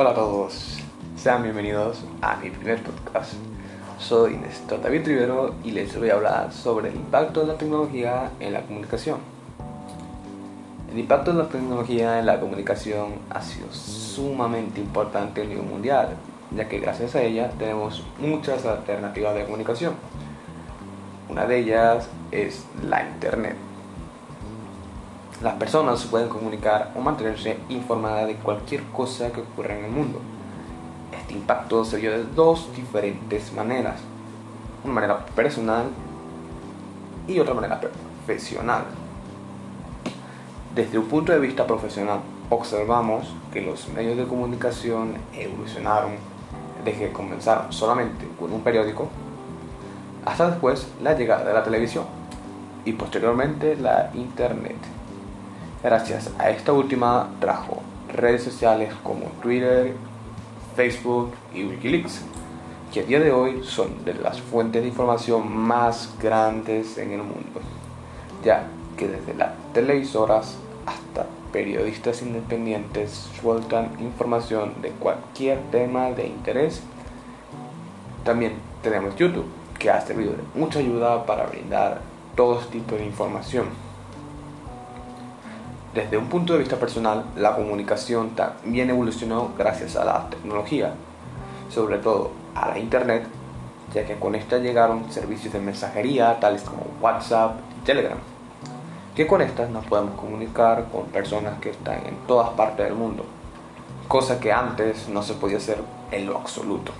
Hola a todos, sean bienvenidos a mi primer podcast. Soy Néstor David Rivero y les voy a hablar sobre el impacto de la tecnología en la comunicación. El impacto de la tecnología en la comunicación ha sido sumamente importante a nivel mundial, ya que gracias a ella tenemos muchas alternativas de comunicación. Una de ellas es la Internet las personas pueden comunicar o mantenerse informadas de cualquier cosa que ocurra en el mundo. Este impacto se vio de dos diferentes maneras. Una manera personal y otra manera profesional. Desde un punto de vista profesional, observamos que los medios de comunicación evolucionaron desde que comenzaron solamente con un periódico hasta después la llegada de la televisión y posteriormente la internet. Gracias a esta última trajo redes sociales como Twitter, Facebook y Wikileaks, que a día de hoy son de las fuentes de información más grandes en el mundo, ya que desde las televisoras hasta periodistas independientes sueltan información de cualquier tema de interés. También tenemos YouTube, que ha servido de mucha ayuda para brindar todo tipo de información desde un punto de vista personal, la comunicación también evolucionó gracias a la tecnología, sobre todo a la Internet, ya que con esta llegaron servicios de mensajería tales como WhatsApp y Telegram, que con estas nos podemos comunicar con personas que están en todas partes del mundo, cosa que antes no se podía hacer en lo absoluto.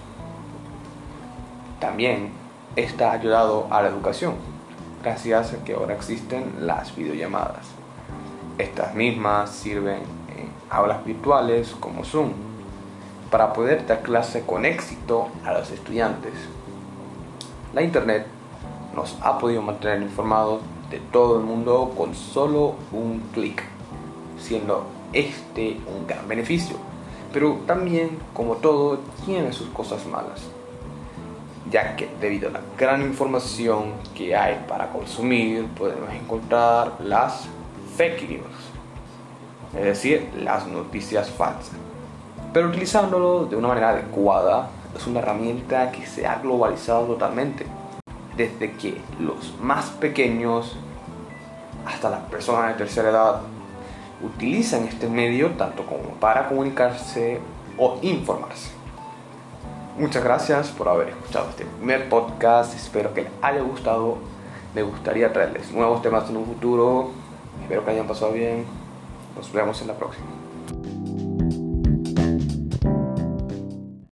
También esta ayudado a la educación, gracias a que ahora existen las videollamadas estas mismas sirven en aulas virtuales como Zoom para poder dar clase con éxito a los estudiantes. La Internet nos ha podido mantener informados de todo el mundo con solo un clic, siendo este un gran beneficio. Pero también, como todo, tiene sus cosas malas, ya que debido a la gran información que hay para consumir, podemos encontrar las fake news, es decir, las noticias falsas. Pero utilizándolo de una manera adecuada, es una herramienta que se ha globalizado totalmente. Desde que los más pequeños hasta las personas de tercera edad utilizan este medio tanto como para comunicarse o informarse. Muchas gracias por haber escuchado este primer podcast. Espero que les haya gustado. Me gustaría traerles nuevos temas en un futuro Espero que hayan pasado bien. Nos vemos en la próxima.